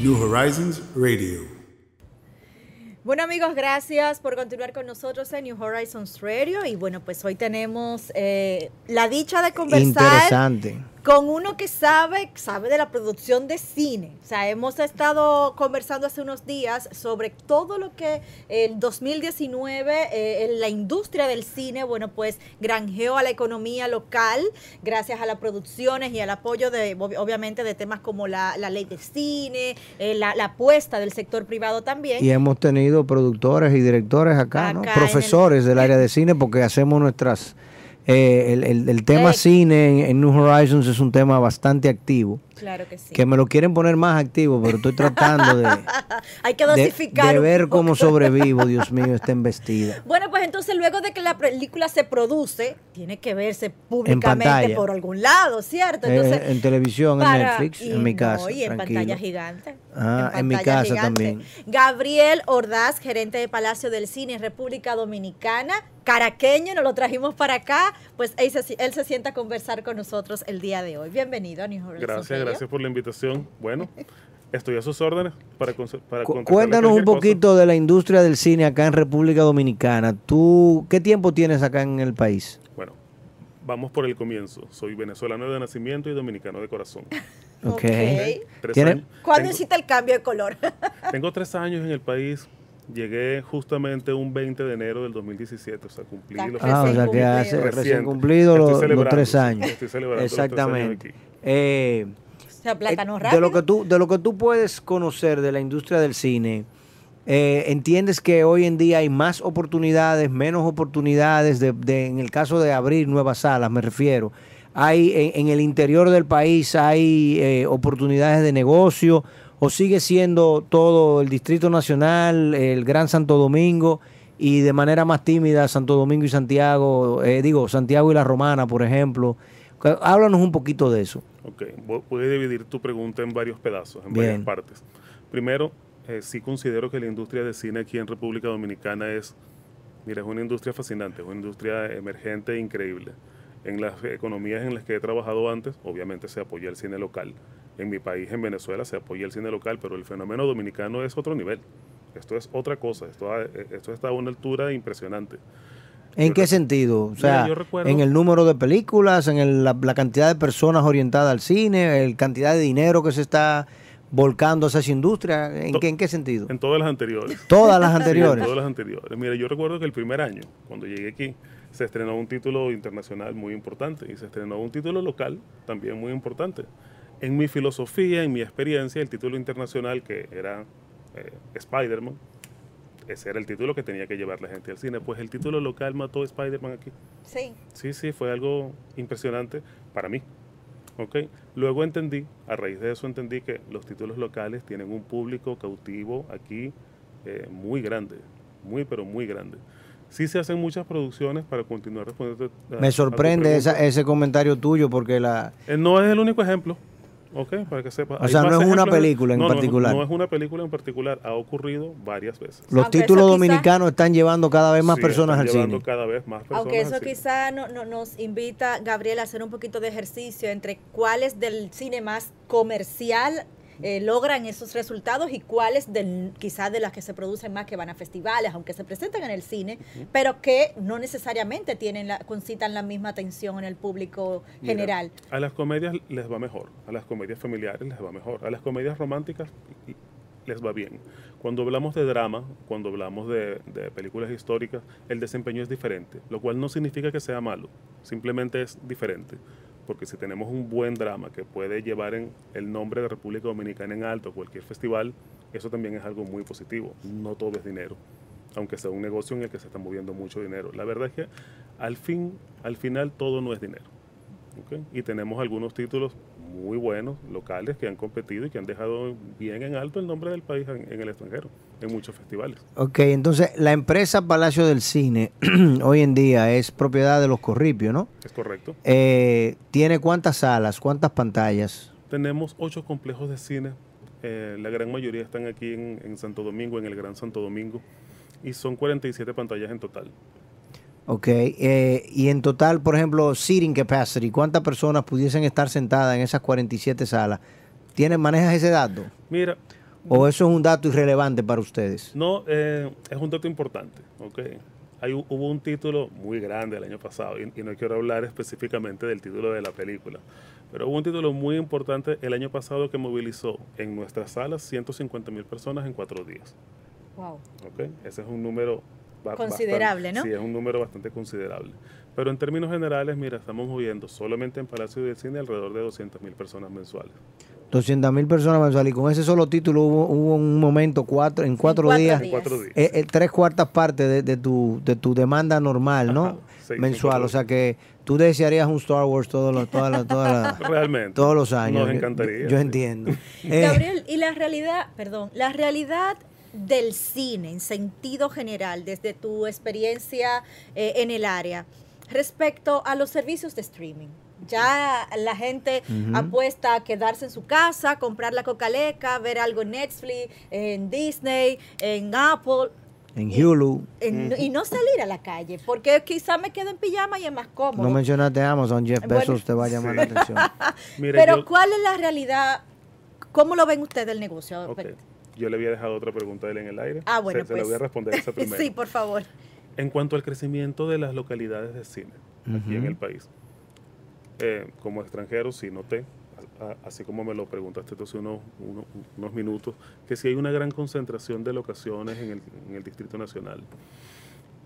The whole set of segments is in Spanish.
New Horizons Radio. Bueno amigos, gracias por continuar con nosotros en New Horizons Radio y bueno, pues hoy tenemos eh, la dicha de conversar Interesante. Con uno que sabe, sabe de la producción de cine. O sea, hemos estado conversando hace unos días sobre todo lo que el 2019 eh, en la industria del cine, bueno, pues granjeó a la economía local gracias a las producciones y al apoyo de, ob- obviamente, de temas como la, la ley de cine, eh, la, la apuesta del sector privado también. Y hemos tenido productores y directores acá, ¿no? El- profesores del área de cine, porque hacemos nuestras... eh, el, el- el tema cine en, en New Horizons es un tema bastante activo, Claro que sí. que me lo quieren poner más activo, pero estoy tratando de, Hay que de, dosificar. de un ver cómo sobrevivo, Dios mío, esta embestida. Bueno, pues entonces luego de que la película se produce, tiene que verse públicamente por algún lado, ¿cierto? Entonces, Eh, en televisión, en Netflix, y en mi no, casa. y en tranquilo. pantalla gigante. Ah, en mi pantalla casa gigante. también. Gabriel Ordaz, gerente de Palacio del Cine en República Dominicana, caraqueño, nos lo trajimos para acá, pues él se, él se sienta a conversar con nosotros el día de hoy. Bienvenido a New Horizons Gracias. Gracias por la invitación. Bueno, estoy a sus órdenes para, para Cu- Cuéntanos un cosa. poquito de la industria del cine acá en República Dominicana. ¿Tú qué tiempo tienes acá en el país? Bueno, vamos por el comienzo. Soy venezolano de nacimiento y dominicano de corazón. Ok. Ok. Tres ¿Tiene- años- ¿Cuándo tengo, hiciste el cambio de color? tengo tres años en el país. Llegué justamente un 20 de enero del 2017, o sea, cumplí Está los Ah, o sea que hace recién cumplido Estoy los, tres años. estoy celebrando los tres años Exactamente. aquí. Eh, o sea, plátano eh, rápido. de lo que tú de lo que tú puedes conocer de la industria del cine, eh, entiendes que hoy en día hay más oportunidades, menos oportunidades. De, de- en el caso de abrir nuevas salas, me refiero. Hay en, en el interior del país hay eh, oportunidades de negocio o sigue siendo todo el Distrito Nacional, el Gran Santo Domingo y de manera más tímida Santo Domingo y Santiago, eh, digo Santiago y la Romana, por ejemplo. Háblanos un poquito de eso. Ok, vo- voy a dividir tu pregunta en varios pedazos, en Bien. varias partes. Primero, eh, sí considero que la industria de cine aquí en República Dominicana es, mira, es una industria fascinante, es una industria emergente e increíble. En las economías en las que he trabajado antes, obviamente se apoya el cine local. En mi país, en Venezuela, se apoya el cine local, pero el fenómeno dominicano es otro nivel. Esto es otra cosa, esto, esto está a una altura impresionante. ¿En Yo qué sentido? O sea, yo recuerdo- en el número de películas, en el- la, la cantidad de personas orientadas al cine, el cantidad de dinero que se está volcando hacia esa industria. ¿En qué, en qué sentido? En todas las anteriores. Todas las Sí, anteriores. todas las anteriores. Mira, yo recuerdo que el primer año, cuando llegué aquí, se estrenó un título internacional muy importante y se estrenó un título local también muy importante. En mi filosofía, en mi experiencia, el título internacional que era eh, Spider-Man, ese era el título que tenía que llevar la gente al cine. Pues el título local mató a Spider-Man aquí. Sí. Sí, sí, fue algo impresionante para mí. ¿ok? Luego entendí, a raíz de eso entendí que los títulos locales tienen un público cautivo aquí eh, muy grande, muy pero muy grande. Sí se hacen muchas producciones para continuar respondiendo. Me sorprende esa- ese comentario tuyo porque la... Eh, no es el único ejemplo, ¿ok? Para que sepas. O sea, no es una ejemplos película en no, no es- particular. No es una película en particular, ha ocurrido varias veces. Los Aunque títulos quizá- dominicanos están llevando cada vez más Sí, personas están al llevando cine. cada vez más personas Aunque eso al cine. quizá no, no- nos invita, Gabriel, a hacer un poquito de ejercicio entre cuáles del cine más comercial eh, logran esos resultados y cuáles del, quizás de las que se producen más que van a festivales, aunque se presentan en el cine, pero que no necesariamente tienen la, concitan la misma atención en el público Mira, general. A las comedias les va mejor, a las comedias familiares les va mejor, a las comedias románticas les va bien. Cuando hablamos de drama, cuando hablamos de, películas históricas, el desempeño es diferente, lo cual no significa que sea malo, simplemente es diferente. Porque si tenemos un buen drama que puede llevar en el nombre de República Dominicana en alto cualquier festival, eso también es algo muy positivo. No todo es dinero, aunque sea un negocio en el que se está moviendo mucho dinero. La verdad es que al fin, al final todo no es dinero. Y tenemos algunos títulos muy buenos, locales, que han competido y que han dejado bien en alto el nombre del país en, en el extranjero, en muchos festivales. Ok, entonces la empresa Palacio del Cine hoy en día es propiedad de los Corripios, ¿no? Es correcto. Eh, ¿Tiene cuántas salas, cuántas pantallas? Tenemos ocho complejos de cine, eh, la gran mayoría están aquí en, en Santo Domingo, en el Gran Santo Domingo, y son 47 pantallas en total. Ok, eh, y en total, por ejemplo, seating capacity, ¿cuántas personas pudiesen estar sentadas en esas 47 salas? ¿Tienen, manejas ese dato? Mira, ¿O eso es un dato irrelevante para ustedes? no, eh, es un dato importante, ¿ok? Hay, hubo un título muy grande el año pasado, y, y no quiero hablar específicamente del título de la película, pero hubo un título muy importante el año pasado que movilizó en nuestras salas 150 mil personas en cuatro días. Wow. ¿ok? Ese es un número Considerable, bastante- ¿no? Sí, es un número bastante considerable. Pero en términos generales, mira, estamos moviendo solamente en Palacio del Cine alrededor de 200 mil personas mensuales. 200 mil personas mensuales. Y con ese solo título hubo, hubo un momento, cuatro, en cuatro, cuatro días, En cuatro días. eh, eh, tres cuartas partes de, de tu, de tu demanda normal, ¿no? Ajá, sí, Mensual. O sea que tú desearías un Star Wars todos los, todas las- todas las- Realmente. todos los años. Nos Yo- encantaría. Yo, sí. entiendo. Eh, Gabriel, y la realidad, perdón, la realidad del cine en sentido general, desde tu experiencia eh, en el área, respecto a los servicios de streaming. Ya la gente apuesta a quedarse en su casa, comprar la cocaleca, ver algo en Netflix, en Disney, en Apple. en y- Hulu. en- y no salir a la calle, porque quizá me quedo en pijama y es más cómodo. No mencionaste Amazon, Jeff Bueno. Bezos te va a llamar la atención. Mira, Pero yo, ¿cuál es la realidad? ¿Cómo lo ven ustedes el negocio? Yo le había dejado otra pregunta a él en el aire. Ah, bueno, se, se la pues. voy a responder esa primero. sí, por favor. En cuanto al crecimiento de las localidades de cine aquí en el país, eh, como extranjero sí noté, a- a- así como me lo preguntaste hace unos, unos, unos minutos, que sí hay una gran concentración de locaciones en el, en el Distrito Nacional.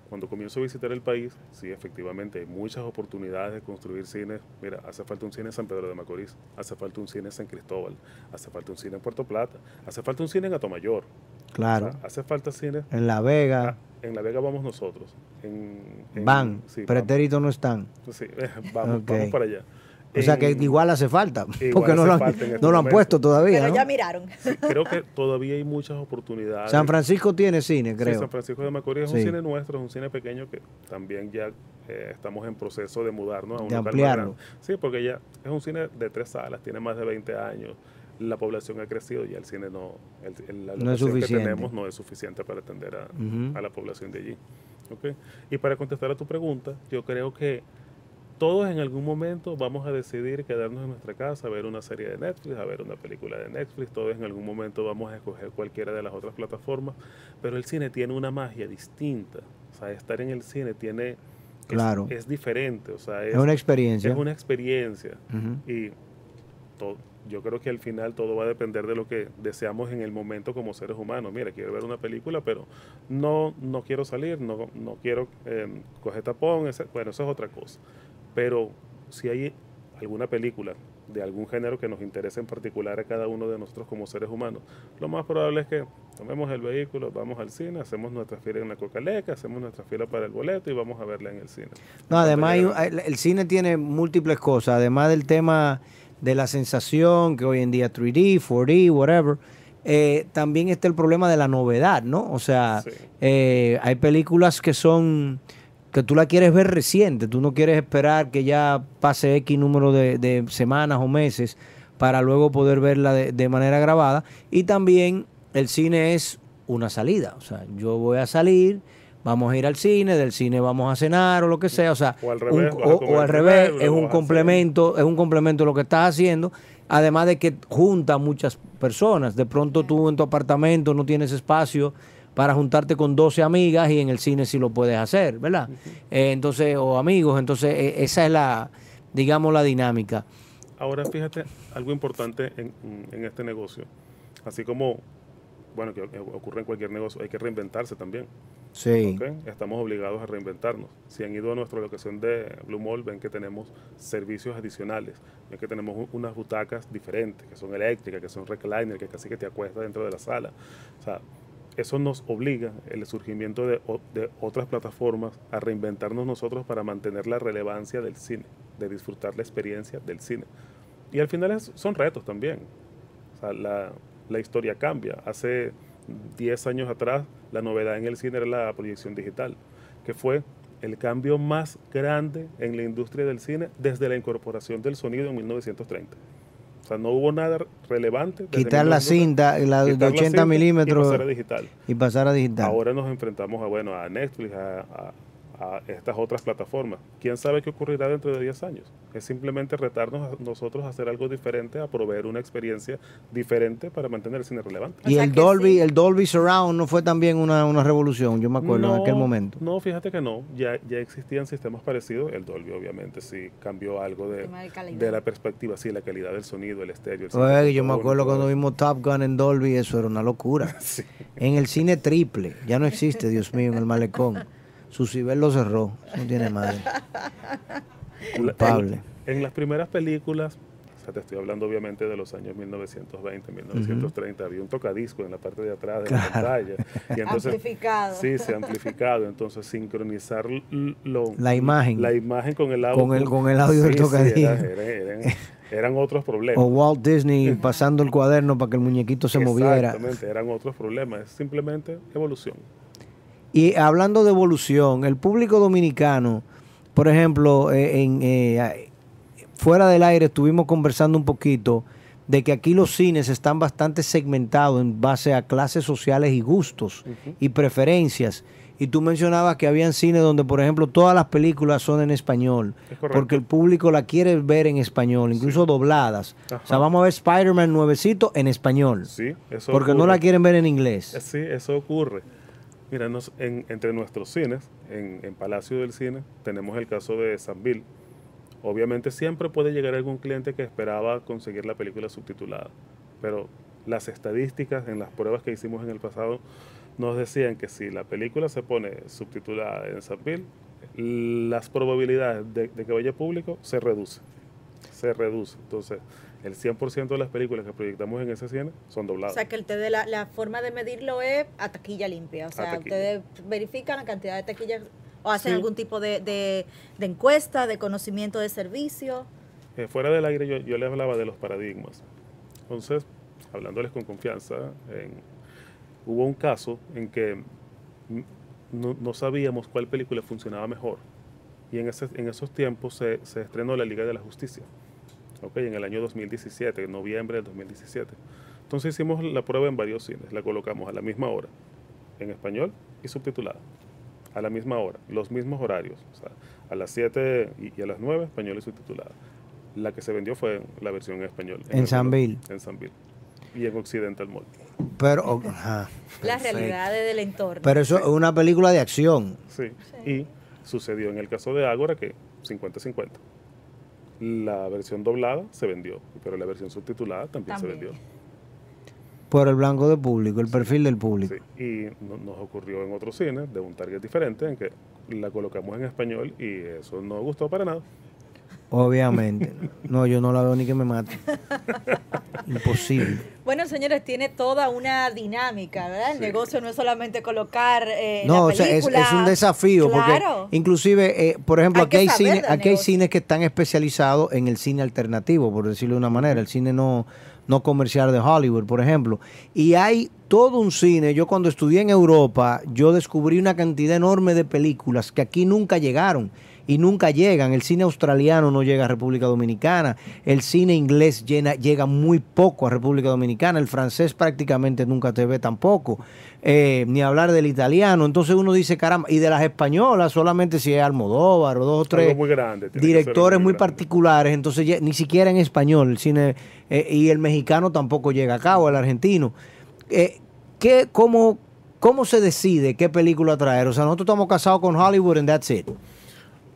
Cuando comienzo a visitar el país, sí, efectivamente, hay muchas oportunidades de construir cines. Mira, hace falta un cine en San Pedro de Macorís, hace falta un cine en San Cristóbal, hace falta un cine en Puerto Plata, hace falta un cine en Atomayor. Claro. O sea, hace falta cine En La Vega. Ah, en La Vega vamos nosotros. En, en- van. sí, pretéritos no están. sí, vamos, vamos para allá. O sea que igual hace falta. Igual Porque no lo han, falta este no lo han momento. puesto todavía. Pero ¿no? ya miraron. sí, creo que todavía hay muchas oportunidades. San Francisco tiene cine, Sí, creo. San Francisco de Macorís es Sí. un cine nuestro, es un cine pequeño que también ya eh, estamos en proceso de mudarnos a un De local más ampliarlo. grande. Sí, porque ya es un cine de tres salas, tiene más de 20 años, la población ha crecido y el cine no, el, el- la No es locación que suficiente. tenemos no es suficiente para atender a, a la población de allí. ¿ok? Y para contestar a tu pregunta, yo creo que todos en algún momento vamos a decidir quedarnos en nuestra casa, a ver una serie de Netflix, a ver una película de Netflix, todos en algún momento vamos a escoger cualquiera de las otras plataformas, pero el cine tiene una magia distinta, o sea, estar en el cine tiene... es- Claro. Es, diferente, o sea, es, Es una experiencia. es una experiencia y yo creo que al final todo va a depender de lo que deseamos en el momento como seres humanos. Mira, quiero ver una película, pero no, no quiero salir, no, no quiero eh, coger tapón, ese- bueno, eso es otra cosa. Pero si hay alguna película de algún género que nos interese en particular a cada uno de nosotros como seres humanos, lo más probable es que tomemos el vehículo, vamos al cine, hacemos nuestra fila en la cocaleca, hacemos nuestra fila para el boleto y vamos a verla en el cine. No, además el cine tiene múltiples cosas, además del tema de la sensación, que hoy en día 3D, 4D, whatever, eh, también está el problema de la novedad, ¿no? O sea, Sí. eh, hay películas que son que tú la quieres ver reciente, tú no quieres esperar que ya pase X número de, de semanas o meses para luego poder verla de, de manera grabada. Y también el cine es una salida, o sea, yo voy a salir, vamos a ir al cine, del cine vamos a cenar o lo que sea, o sea, O al revés, o- al revés, es un complemento, es un complemento lo que estás haciendo, además de que junta a muchas personas. De pronto tú en tu apartamento no tienes espacio para juntarte con 12 amigas y en el cine sí lo puedes hacer, ¿verdad? Eh, entonces, o amigos, entonces eh, esa es la, digamos, la dinámica. Ahora fíjate algo importante en, en este negocio. Así como, bueno, que ocurre en cualquier negocio, hay que reinventarse también. Sí. Estamos obligados a reinventarnos. Si han ido a nuestra locación de Blue Mall, ven que tenemos servicios adicionales. Ven que tenemos unas butacas diferentes, que son eléctricas, que son recliner, que casi que te acuestas dentro de la sala. O sea, eso nos obliga, el surgimiento de, otras plataformas, a reinventarnos nosotros para mantener la relevancia del cine, de disfrutar la experiencia del cine. Y al final es- son retos también. La, la historia cambia. Hace 10 años atrás, la novedad en el cine era la proyección digital, que fue el cambio más grande en la industria del cine desde la incorporación del sonido en 1930. O sea, no hubo nada relevante. Quitar la 1930, cinta, la de quitar 80 cinta y milímetros pasar a digital. y pasar a digital. Ahora nos enfrentamos a, bueno, a Netflix, a, a- a estas otras plataformas. ¿Quién sabe qué ocurrirá dentro de 10 años? Es simplemente retarnos a nosotros a hacer algo diferente, a proveer una experiencia diferente para mantener el cine relevante. O y sea el Dolby, sí. el Dolby Surround no fue también una, una revolución, yo me acuerdo en aquel momento. No, fíjate que no. Ya, ya existían sistemas parecidos. El Dolby, obviamente, sí cambió algo de, de la perspectiva, sí, la calidad del sonido, el estéreo. el Oye, yo me acuerdo todo cuando eso. vimos Top Gun en Dolby, eso era una locura. Sí. En el cine triple, ya no existe, Dios mío, en el malecón. Susibel lo cerró, eso no tiene madre. Culpable. En, en las primeras películas, o sea, te estoy hablando obviamente de los años 1920, 1930, había un tocadisco en la parte de atrás de la pantalla. Y entonces, Amplificado. Sí, se ha amplificado. Entonces, sincronizar lo, La imagen. la imagen con el audio. Con el- con el audio del sí, tocadisco. era- era- eran, eran otros problemas. O Walt Disney pasando el cuaderno para que el muñequito se moviera. Exactamente, eran otros problemas. Es simplemente evolución. Y hablando de evolución, el público dominicano, por ejemplo, eh, en, eh, fuera del aire estuvimos conversando un poquito de que aquí los cines están bastante segmentados en base a clases sociales y gustos y preferencias. Y tú mencionabas que habían cines donde, por ejemplo, todas las películas son en español, Es porque el público la quiere ver en español, incluso dobladas. O sea, vamos a ver Spider-Man nuevecito en español, Sí, eso porque no la quieren ver en inglés. Eh, Sí, eso ocurre. Mira, nos- en- entre nuestros cines, en, Palacio del Cine, tenemos el caso de Sanville. Obviamente siempre puede llegar algún cliente que esperaba conseguir la película subtitulada, pero las estadísticas en las pruebas que hicimos en el pasado nos decían que si la película se pone subtitulada en Sanville, las probabilidades de, de que vaya público se reducen. Se reduce. Entonces, el 100% de las películas que proyectamos en ese cine son O dobladas. sea, que ustedes la, la forma de medirlo es a taquilla limpia. O sea, taquilla. ustedes verifican la cantidad de taquillas o hacen Sí. algún tipo de, de- de encuesta, de conocimiento de servicio. Eh, fuera del aire yo, yo les hablaba de los paradigmas. Entonces, hablándoles con confianza, en- hubo un caso en que no, no sabíamos cuál película funcionaba mejor. Y en, ese- en esos tiempos se, se estrenó La Liga de la Justicia, ¿ok? en el año 2017, en noviembre del 2017. Entonces hicimos la prueba en varios cines, la colocamos a la misma hora, en español y subtitulada, a la misma hora, los mismos horarios, o sea, a las 7 y, y a las 9, español y subtitulada. La que se vendió fue la versión en español. En el- Sanville. En Sanville. Y en Occidental Mall. Pero, oh, ajá, Las realidades del entorno. Pero eso es una película de acción. Sí. Y sucedió en el caso de Ágora que 50-50. La versión doblada se vendió, pero la versión subtitulada también, se vendió. Por el blanco de público, el perfil del público. Sí. Y no- nos ocurrió en otros cines de un target diferente en que la colocamos en español y eso no gustó para nada. Obviamente. No, yo no la veo ni que me mate. Imposible. Bueno, señores, tiene toda una dinámica, ¿verdad? El Sí. negocio no es solamente colocar eh, No, la o sea, es, un desafío Claro. porque inclusive, eh, por ejemplo, Hay aquí hay, cine, aquí hay cines que están especializados en el cine alternativo, por decirlo de una manera, el cine no, no comercial de Hollywood, por ejemplo. Y hay todo un cine, yo cuando estudié en Europa, yo descubrí una cantidad enorme de películas que aquí nunca llegaron y nunca llegan. El cine australiano no llega a República Dominicana, el cine inglés llena- llega muy poco a República Dominicana, el francés prácticamente nunca te ve tampoco, eh, ni hablar del italiano. Entonces uno dice, caramba, y de las españolas solamente si es Almodóvar o dos o tres muy grande. directores muy grande. particulares, entonces ni siquiera en español el cine eh, y el mexicano tampoco llega acá o el argentino. Eh, ¿qué, cómo, ¿Cómo se decide qué película traer? O sea, nosotros estamos casados con Hollywood and that's it.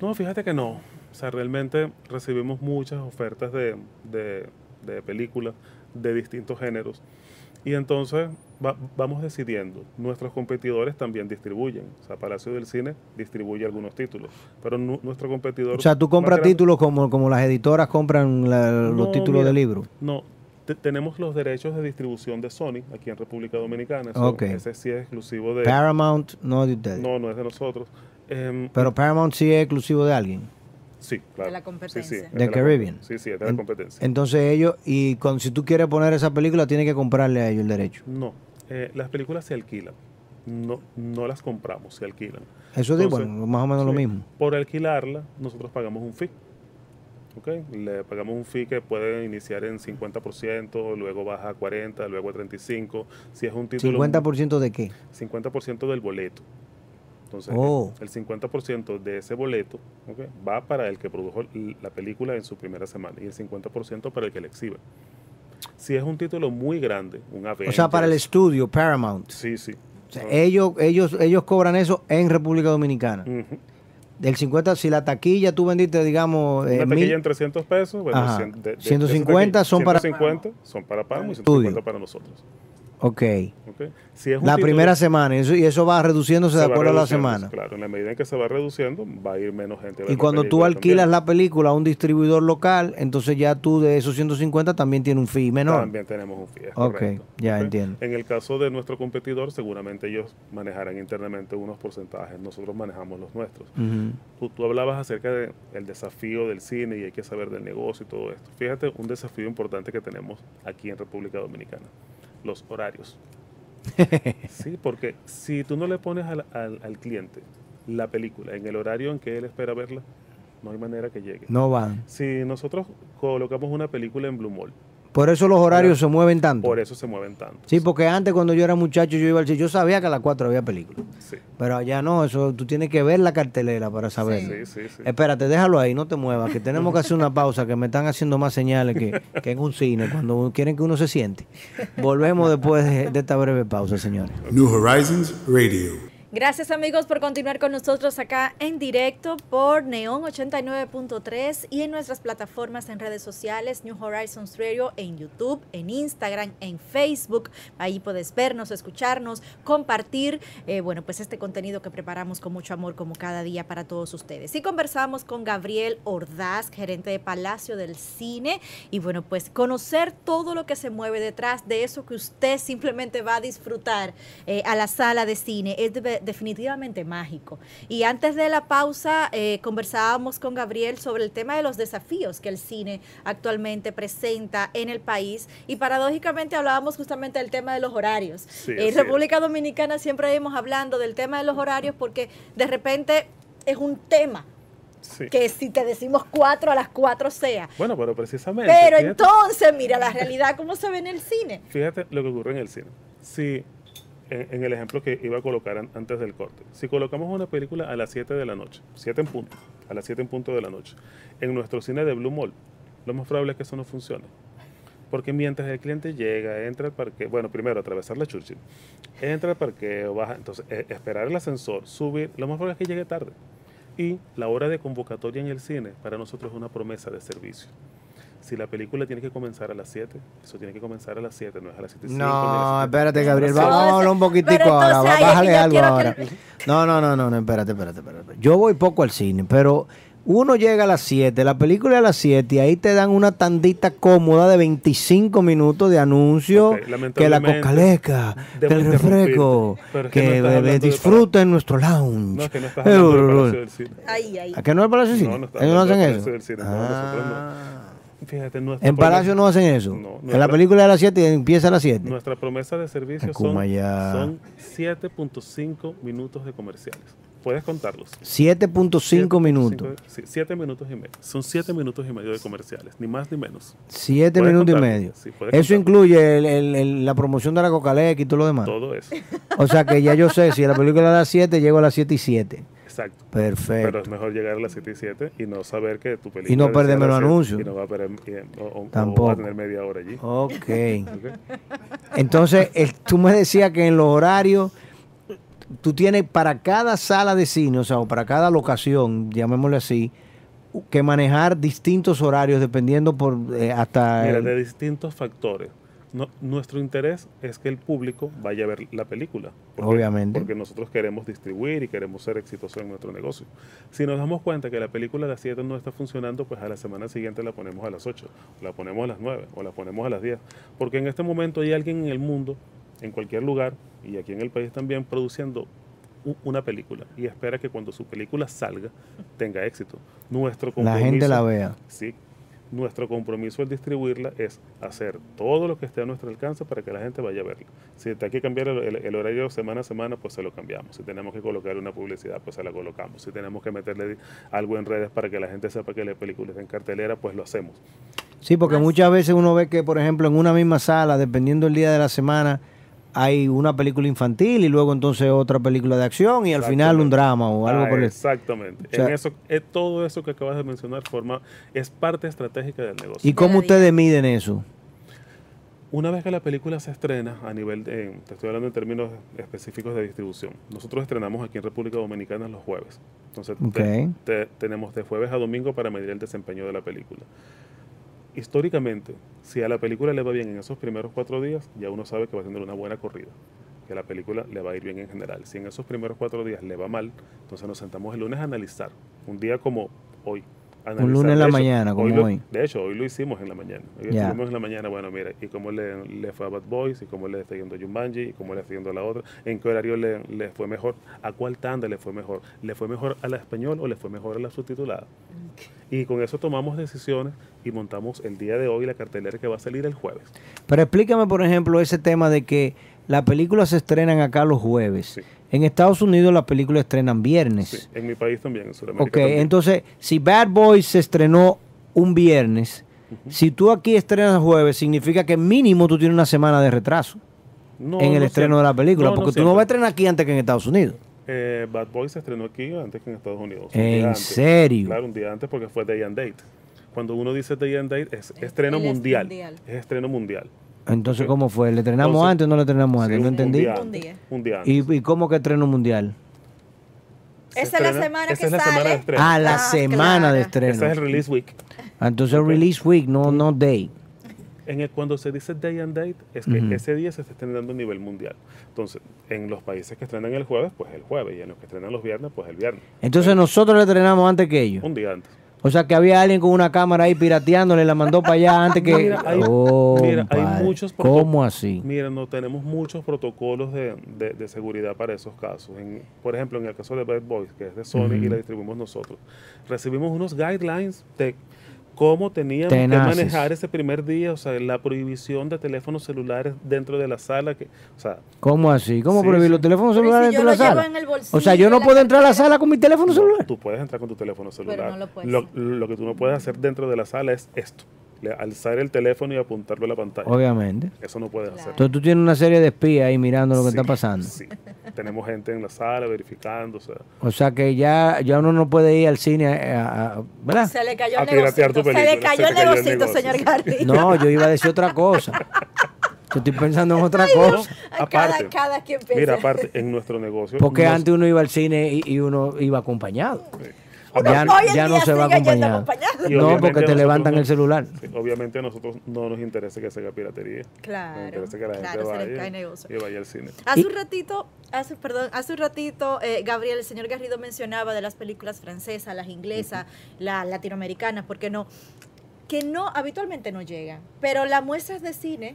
No, fíjate que no. O sea, realmente recibimos muchas ofertas de, de- de películas de distintos géneros. Y entonces va- vamos decidiendo. Nuestros competidores también distribuyen. O sea, Palacio del Cine distribuye algunos títulos. Pero nu- nuestro competidor. O sea, tú compras títulos como, como las editoras compran la- los títulos mira, de libros. No, te- tenemos los derechos de distribución de Sony aquí en República Dominicana. Eso- Ok. Ese sí es exclusivo de. Paramount no de ustedes. No, no es de nosotros. Em, Pero Paramount sí es exclusivo de alguien. Sí, claro. la Sí, competencia. sí, es De la Caribbean. Sí, sí, es de la En- competencia. Entonces ellos, y con, si tú quieres poner esa película, tienes que comprarle a ellos el derecho. No, eh, las películas se alquilan. No, no las compramos, se alquilan. Eso es, bueno, más o menos lo sí, mismo. Por alquilarla, nosotros pagamos un fee. ¿ok? Le pagamos un fee que puede iniciar en 50%, luego baja a 40%, luego a 35%. Si es un título... ¿50% de qué? 50% del boleto. Entonces, Oh. el 50% de ese boleto va para el que produjo la película en su primera semana y el 50% para el que la exhibe. Si es un título muy grande, un O sea, para el Avengers, estudio, Paramount. Sí, sí. O sea, ellos, ellos, ellos cobran eso en República Dominicana. Del 50, si la taquilla tú vendiste, digamos, eh, Una taquilla mil- en 300 pesos, bueno, Ajá. cien- de- de- de 150 esa son para- 150 son para Paramount y Estudio. 150 para nosotros. Ok. ¿ok? Si es un La título- primera semana, y eso, y eso va reduciéndose de acuerdo a la semana. Claro, en la medida en que se va reduciendo, va a ir menos gente. Y cuando tú alquilas también. la película a un distribuidor local, entonces ya tú de esos 150 también tienes un fee menor. También tenemos un fee. es Ok, correcto. ya entiendo. En el caso de nuestro competidor, seguramente ellos manejarán internamente unos porcentajes. Nosotros manejamos los nuestros. Tú hablabas acerca del desafío del cine y hay que saber del negocio y todo esto. Fíjate, un desafío importante que tenemos aquí en República Dominicana, los horarios. sí, porque si tú no le pones al, al- al cliente la película en el horario en que él espera verla, no hay manera que llegue. No van. Si nosotros colocamos una película en Blue Mall, Por eso los horarios se mueven tanto. por eso se mueven tanto. Sí, porque antes cuando yo era muchacho yo iba al cine, yo sabía que a las 4 había película. Sí, Pero allá no, eso tú tienes que ver la cartelera para saber. sí, sí. sí. Espérate, déjalo ahí, no te muevas, que tenemos que hacer una pausa, que me están haciendo más señales que, que en un cine, cuando quieren que uno se siente. Volvemos después de, de esta breve pausa, señores. New Horizons Radio. Gracias amigos por continuar con nosotros acá en directo por Neon 89.3 y en nuestras plataformas en redes sociales, New Horizons Radio, en YouTube, en Instagram, en Facebook. Ahí puedes vernos, escucharnos, compartir, eh, bueno, pues este contenido que preparamos con mucho amor como cada día para todos ustedes. Y conversamos con Gabriel Ordaz, gerente de Palacio del Cine, y bueno, pues conocer todo lo que se mueve detrás de eso que usted simplemente va a disfrutar eh, a la sala de cine. Es de- definitivamente mágico. Y antes de la pausa, eh, conversábamos con Gabriel sobre el tema de los desafíos que el cine actualmente presenta en el país. Y paradójicamente hablábamos justamente del tema de los horarios. Sí, en es. República Dominicana siempre hemos hablando del tema de los horarios porque de repente es un tema Sí. que si te decimos cuatro a las cuatro sea. Bueno, pero precisamente. Pero fíjate- entonces, mira la realidad, cómo se ve en el cine. Fíjate lo que ocurre en el cine. Si, en, el ejemplo que iba a colocar an- antes del corte, si colocamos una película a las 7 de la noche, 7 en punto, a las 7 en punto de la noche, en nuestro cine de Blue Mall, lo más probable es que eso no funcione. Porque mientras el cliente llega, entra al parque, bueno, primero atravesar la Churchill, entra al parqueo, baja, entonces eh, esperar el ascensor, subir, lo más probable es que llegue tarde. Y la hora de convocatoria en el cine para nosotros es una promesa de servicio. Si la película tiene que comenzar a las 7, eso tiene que comenzar a las 7, no es a las 7. No, espérate, Gabriel, No, vamos a hablar un poquitico ahora, que bájale algo que ahora. No, no, no, no, no, espérate, espérate, espérate. Yo voy poco al cine, pero uno llega a las 7, la película es a las 7 y ahí te dan una tandita cómoda de 25 minutos de anuncio, Ok, que la cocaleca, que el refresco, que que no hablando de disfruta en nuestro lounge. No, es que no estás hablando del Palacio del Cine. Ahí, ahí. ¿A qué no es el Palacio del No, Cine? no está Ellos no hacen eso. Del Cine, no, nosotros no. Fíjate, nuestra En Palacio no hacen eso. No, en la nuestra- película de las 7 empieza a las 7. Nuestra promesa de servicio Ay, son, son 7.5 minutos de comerciales. Puedes contarlos. 7.5 minutos. Sí, 7 minutos y medio. Son 7 minutos y medio de comerciales, ni más ni menos. Siete Puedes minutos y contarlo, medio. sí, eso contarlo. incluye el- el- el- la promoción de la Cocaleca y todo lo demás. Todo eso. O sea que ya yo sé, si la película es a las 7, llego a las 7 y 7. Exacto. Perfecto. Pero es mejor llegar a las 7 y 7 y no saber que tu película. Y no perderme los 7 anuncios. Y no va a, perder, y- o- o- o Tampoco. va a tener media hora allí. Ok. ¿ok? Entonces, el- tú me decías que en los horarios, tú tienes para cada sala de cine, o sea, o para cada locación, llamémosle así, que manejar distintos horarios dependiendo por eh, hasta... Mira, el- de distintos factores. No- nuestro interés es que el público vaya a ver la película. Obviamente. Porque nosotros queremos distribuir y queremos ser exitosos en nuestro negocio. Si nos damos cuenta que la película a las 7 no está funcionando, pues a la semana siguiente la ponemos a las 8, o la ponemos a las 9, o la ponemos a las 10. Porque en este momento hay alguien en el mundo, en cualquier lugar, y aquí en el país también, produciendo una película y espera que cuando su película salga tenga éxito. Nuestro La compromiso, gente la vea. Sí, nuestro compromiso al distribuirla es hacer todo lo que esté a nuestro alcance para que la gente vaya a verla. Si hay que cambiar el, el- el horario semana a semana, pues se lo cambiamos. Si tenemos que colocar una publicidad, pues se la colocamos. Si tenemos que meterle algo en redes para que la gente sepa que la película está en cartelera, pues lo hacemos. Sí, porque muchas veces uno ve que, por ejemplo, en una misma sala, dependiendo del día de la semana, hay una película infantil y luego entonces otra película de acción y al final un Exactamente. drama o algo Ah, por el Exactamente. O sea- en eso, eh, todo eso que acabas de mencionar forma, es parte estratégica del negocio. ¿Y cómo ustedes miden eso? Una vez que la película se estrena a nivel, de, te estoy hablando en términos específicos de distribución, nosotros estrenamos aquí en República Dominicana los jueves. Entonces te- tenemos de jueves a domingo para medir el desempeño de la película. Históricamente, si a la película le va bien en esos primeros cuatro días, ya uno sabe que va a tener una buena corrida, que la película le va a ir bien en general. Si en esos primeros cuatro días le va mal, entonces nos sentamos el lunes a analizar, un día como hoy. analizar. lunes en la mañana, como lo- hoy. De hecho, hoy lo hicimos en la mañana. Hoy Ya. estuvimos en la mañana, bueno, mira, y cómo le, le fue a Bad Boys, y cómo le está yendo a Jumanji, y cómo le está yendo a la otra, en qué horario le, le fue mejor, a cuál tanda le fue mejor, le fue mejor a la español o le fue mejor a la subtitulada. Y con eso tomamos decisiones y montamos el día de hoy la cartelera que va a salir el jueves. Pero explícame, por ejemplo, ese tema de que las películas se estrenan acá los jueves. Sí. En Estados Unidos las películas estrenan viernes. Sí, en mi país también, en Sudamérica Ok, también. entonces, si Bad Boys se estrenó un viernes, si tú aquí estrenas jueves, significa que mínimo tú tienes una semana de retraso No, en el no estreno de la película, No, porque tú no vas a estrenar aquí antes que en Estados Unidos. Eh, Bad Boys se estrenó aquí antes que en Estados Unidos. un ¿En serio? Claro, un día antes porque fue Day and Date. Cuando uno dice Day and Date es estreno el mundial. mundial. Es estreno mundial. Entonces. ¿cómo fue? ¿Le estrenamos Entonces, antes o no le estrenamos antes? Sí, no un- entendí. Un día. Un antes, día. Un día antes. ¿Y, y cómo que estreno mundial? Se Esa es la semana esa que es la semana de sale. estreno. Ah, la Ah, semana claro. de estreno. es el release week. Entonces, Ok. release week, no, no day. En el- cuando se dice day and date, es que ese día se está estrenando a nivel mundial. Entonces, en los países que estrenan el jueves, pues el jueves. Y en los que estrenan los viernes, pues el viernes. Entonces, nosotros le estrenamos antes que ellos. Un día antes. O sea, que había alguien con una cámara ahí pirateándole, la mandó para allá antes que... Mira, hay- Oh, mira, hay muchos ¿Cómo así? Mira, no tenemos muchos protocolos de, de- de seguridad para esos casos. En- por ejemplo, en el caso de Bad Boys, que es de Sony y la distribuimos nosotros, recibimos unos guidelines de cómo teníamos Tenaces. que manejar ese primer día, o sea, la prohibición de teléfonos celulares dentro de la sala. Que, o sea, ¿Cómo así? ¿Cómo Sí, prohibir sí. los teléfonos Pero ¿y celulares si dentro de la sala? en el O sea, yo no puedo entrar a la sala con mi teléfono no, celular. tú puedes entrar con tu teléfono celular. no lo puedes. lo, lo que tú no puedes hacer dentro de la sala es esto, alzar el teléfono y apuntarlo a la pantalla. Obviamente. Eso no puedes Claro. hacer. Entonces tú tienes una serie de espías ahí mirando lo que Sí, está pasando. Sí. Tenemos gente en la sala verificando, o sea, O sea que ya, ya uno no puede ir al cine, a- a- a- ¿verdad? Se le cayó A el negocito. Se le cayó se el te cayó el negocito, negocio. señor Garry. No, yo iba a decir otra cosa. Yo estoy pensando en otra cosa. Ay, aparte, cada, cada quien piensa. Mira, aparte, en nuestro negocio. Porque nos- antes uno iba al cine y, y uno iba acompañado. Uno Ya, hoy en ya no día se va acompañado. No, porque te nosotros levantan el celular. sí, obviamente a nosotros no nos interesa que se haga piratería. Nos Claro, interesa que la gente claro, vaya negocio. y vaya al cine. Hace un ratito, hace, perdón, hace un ratito, eh, Gabriel, el señor Garrido mencionaba de las películas francesas, las inglesas, las latinoamericanas, ¿por qué no? Que no, habitualmente no llegan, pero las muestras de cine,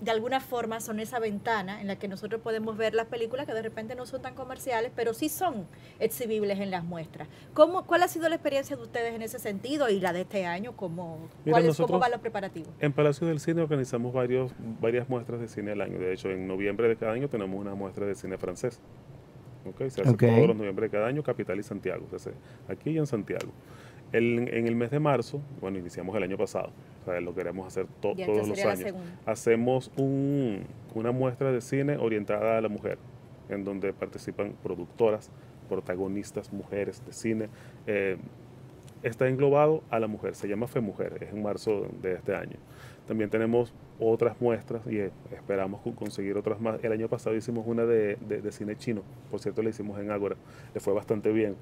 de alguna forma, son esa ventana en la que nosotros podemos ver las películas que de repente no son tan comerciales, pero sí son exhibibles en las muestras. ¿Cómo, ¿Cuál ha sido la experiencia de ustedes en ese sentido y la de este año? ¿Cómo, Mira, cuál es- nosotros- ¿Cómo van los preparativos? En Palacio del Cine organizamos varios, varias muestras de cine al año. De hecho, en noviembre de cada año tenemos una muestra de cine francés. ¿Ok? Se hace todos los noviembre de cada año, Capital y Santiago. Se hace aquí y en Santiago. El- en el mes de marzo, bueno, iniciamos el año pasado, o sea, lo queremos hacer to- todos los años. Hacemos un- una muestra de cine orientada a la mujer, en donde participan productoras, protagonistas, mujeres de cine. Eh, está englobado a la mujer, se llama FEMujer, es en marzo de este año. También tenemos otras muestras y eh, esperamos con- conseguir otras más. El año pasado hicimos una de, de- de cine chino, por cierto la hicimos en Ágora, le fue bastante bien.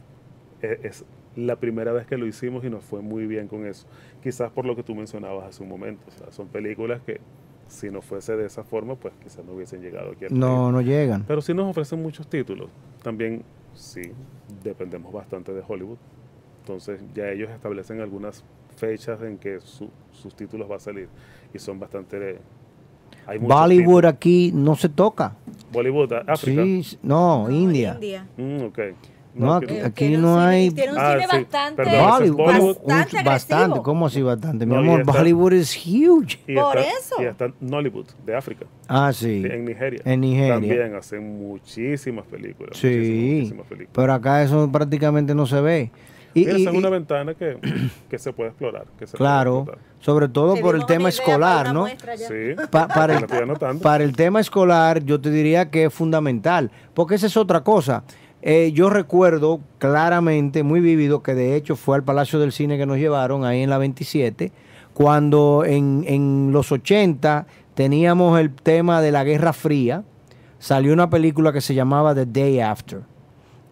Eh, Es la primera vez que lo hicimos y nos fue muy bien con eso. Quizás por lo que tú mencionabas hace un momento, o sea, son películas que si no fuese de esa forma, pues quizás no hubiesen llegado aquí al. No, no llegan. Pero sí nos ofrecen muchos títulos. También, sí, dependemos bastante de Hollywood. Entonces ya ellos establecen algunas fechas en que su- sus títulos va a salir y son bastante... hay muchos Bollywood títulos. aquí no se toca. Bollywood, África. Sí, no, India. India. Mm, ok. No, que- aquí- no hay- Tiene un Ah, cine sí, bastante. perdón, Bollywood, Bollywood. Bastante. ¿cómo así bastante? Mi No, amor, está- Bollywood es huge. y Por está, eso. Y está Nollywood, de África, Ah, sí. en Nigeria. En Nigeria. También hacen muchísimas películas. Sí, Muchísimas, muchísimas películas. pero acá eso prácticamente no se ve. Y, Mira, y- esa es una y- ventana que, que se puede explorar. Que se puede claro, sobre todo por el tema escolar, ¿no? Sí, Pa- para, el, para el tema escolar, yo te diría que es fundamental, porque esa es otra cosa. Eh, yo recuerdo claramente, muy vívido, que de hecho fue al Palacio del Cine que nos llevaron ahí en la 27, cuando en, en los 80 teníamos el tema de la Guerra Fría, salió una película que se llamaba The Day After,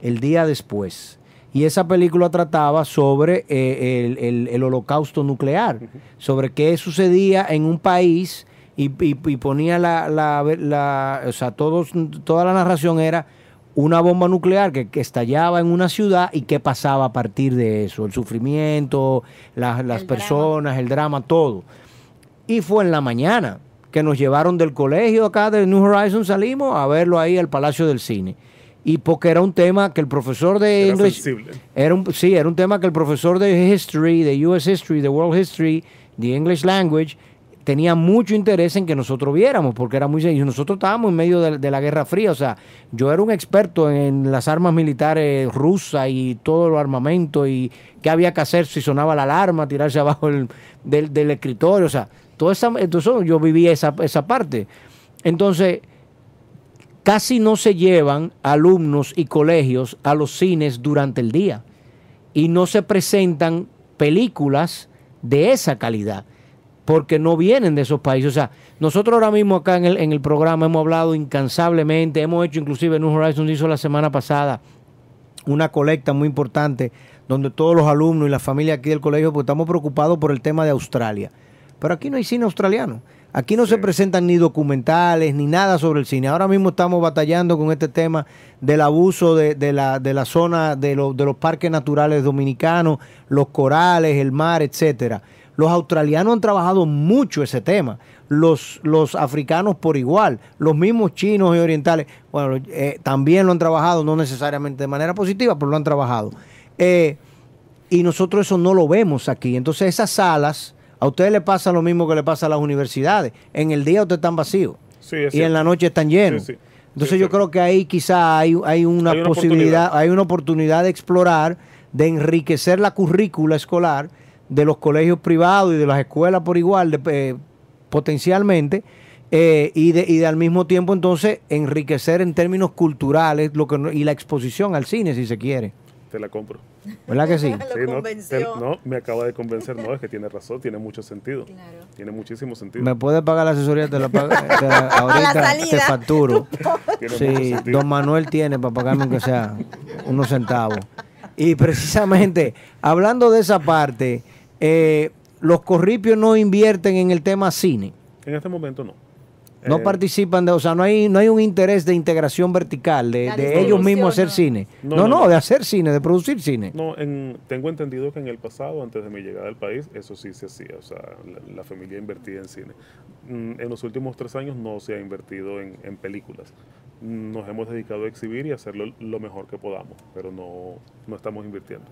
el día después. Y esa película trataba sobre eh, el, el- el holocausto nuclear, sobre qué sucedía en un país y, y- y ponía la, la- la- o sea, todos, toda la narración era una bomba nuclear que, que estallaba en una ciudad y qué pasaba a partir de eso, el sufrimiento, la- las El drama. personas, el drama, todo. Y fue en la mañana que nos llevaron del colegio acá de New Horizons, salimos a verlo ahí al Palacio del Cine. Y porque era un tema que el profesor de Era English... Era un, sí, era un tema que el profesor de History, de US History, de World History, de English Language, tenía mucho interés en que nosotros viéramos, porque era muy sencillo. Nosotros estábamos en medio de, la Guerra Fría, o sea, yo era un experto en las armas militares rusas y todo el armamento y qué había que hacer si sonaba la alarma, tirarse abajo el- del, del escritorio, o sea, todo esa, entonces yo vivía esa, esa parte. Entonces, casi no se llevan alumnos y colegios a los cines durante el día y no se presentan películas de esa calidad porque no vienen de esos países. O sea, nosotros ahora mismo acá en el, en el programa hemos hablado incansablemente, hemos hecho inclusive New Horizons hizo la semana pasada una colecta muy importante donde todos los alumnos y la familia aquí del colegio, pues estamos preocupados por el tema de Australia. Pero aquí no hay cine australiano. Aquí no se presentan ni documentales ni nada sobre el cine. Ahora mismo estamos batallando con este tema del abuso de, de la, de la zona de, los- de los parques naturales dominicanos, los corales, el mar, etcétera. Los australianos han trabajado mucho ese tema. Los, los africanos por igual. Los mismos chinos y orientales, bueno, eh, también lo han trabajado, no necesariamente de manera positiva, pero lo han trabajado. Eh, y nosotros eso no lo vemos aquí. Entonces esas salas, a ustedes les pasa lo mismo que le pasa a las universidades. En el día ustedes están vacíos Sí, es y en la noche están llenos. Sí, sí. Entonces yo creo que ahí quizá hay, hay una Hay una posibilidad, hay una oportunidad de explorar, de enriquecer la currícula escolar de los colegios privados y de las escuelas por igual, de, eh, potencialmente, eh, y, de, y de al mismo tiempo entonces enriquecer en términos culturales lo que y la exposición al cine, si se quiere. Te la compro. ¿Verdad que sí? No, convenció. te- no, me acaba de convencer. No, es que tiene razón, tiene mucho sentido. Claro. Tiene muchísimo sentido. ¿Me puede pagar la asesoría? Te la pago, te la- ahorita te facturo. Sí, don Manuel tiene para pagarme aunque sea unos centavos. Y precisamente, hablando de esa parte, eh, los corripios no invierten en el tema cine. En este momento no. No Eh, participan de, o sea, no hay, no hay un interés de integración vertical, de, ellos mismos hacer no. cine. No, No, no, no, no. de hacer cine, de producir cine. No, en- tengo entendido que en el pasado, antes de mi llegada al país, eso sí se hacía. O sea, la, la familia invertía en cine. Mm, En los últimos tres años no se ha invertido en, en películas. Nos hemos dedicado a exhibir y hacerlo lo mejor que podamos, pero no, no estamos invirtiendo.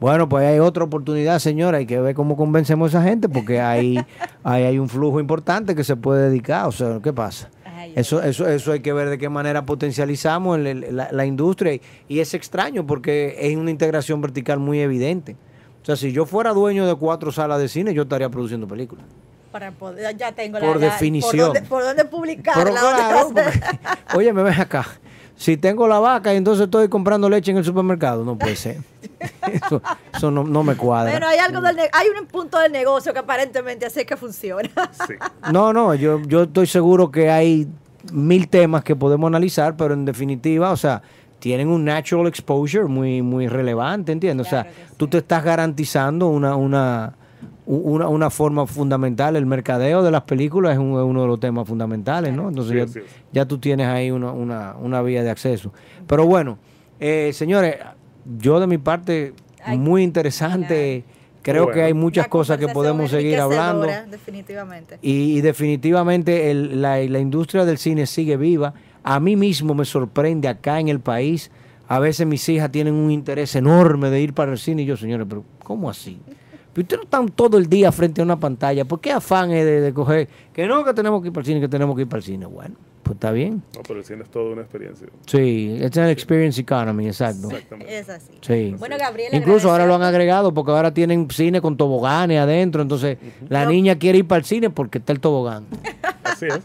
Bueno, pues hay otra oportunidad, señora. Hay que ver cómo convencemos a esa gente, porque ahí, ahí hay un flujo importante que se puede dedicar. O sea, ¿qué pasa? Eso, eso, eso hay que ver de qué manera potencializamos el- el- la, la industria. Y, y es extraño porque es una integración vertical muy evidente. O sea, si yo fuera dueño de cuatro salas de cine, yo estaría produciendo películas. Para poder, ya tengo Por la, definición. Por dónde, por dónde publicarla. Pero dónde claro, hacer- porque- oye, me ves acá. Si tengo la vaca y entonces estoy comprando leche en el supermercado, no puede ser. Eso, eso no, no me cuadra. Bueno, hay algo del ne- hay un punto del negocio que aparentemente hace que funciona. Sí. No, no, yo, yo estoy seguro que hay mil temas que podemos analizar, pero en definitiva, o sea, tienen un natural exposure muy, muy relevante, ¿entiendes? o sea, tú sí. te estás garantizando una, una, una, una forma fundamental. El mercadeo de las películas es, un- es uno de los temas fundamentales, ¿no? Entonces Sí, ya, tú tienes ahí una, una, una vía de acceso. Pero bueno, eh, señores, yo de mi parte, Ay, muy interesante. Creo que hay muchas Una cosas que podemos seguir hablando. Definitivamente. Y, y definitivamente el- la, la industria del cine sigue viva. A mí mismo me sorprende acá en el país. A veces mis hijas tienen un interés enorme de ir para el cine y yo, señores, pero ¿cómo así? Pero ustedes no están todo el día frente a una pantalla. ¿Por qué afán es de, de coger que no, que tenemos que ir para el cine, que tenemos que ir para el cine? Bueno, pues está bien. No, pero el cine es toda una experiencia. Sí, es an experience economy, exacto. Exactamente. Es así. Sí. Bueno, Gabriel, Incluso ahora lo han agregado porque ahora tienen cine con toboganes adentro. Entonces, la niña quiere ir para el cine porque está el tobogán. Así es.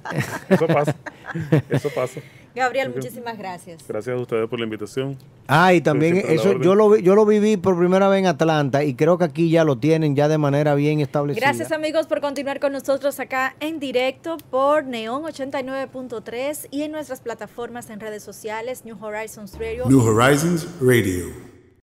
Eso pasa. Eso pasa. Gabriel, muchísimas gracias. Gracias a ustedes por la invitación. Ah, y también eso yo lo, vi- yo lo viví por primera vez en Atlanta y creo que aquí ya lo tienen ya de manera bien establecida. Gracias amigos por continuar con nosotros acá en directo por Neon 89.3 y en nuestras plataformas en redes sociales New Horizons Radio New Horizons Radio.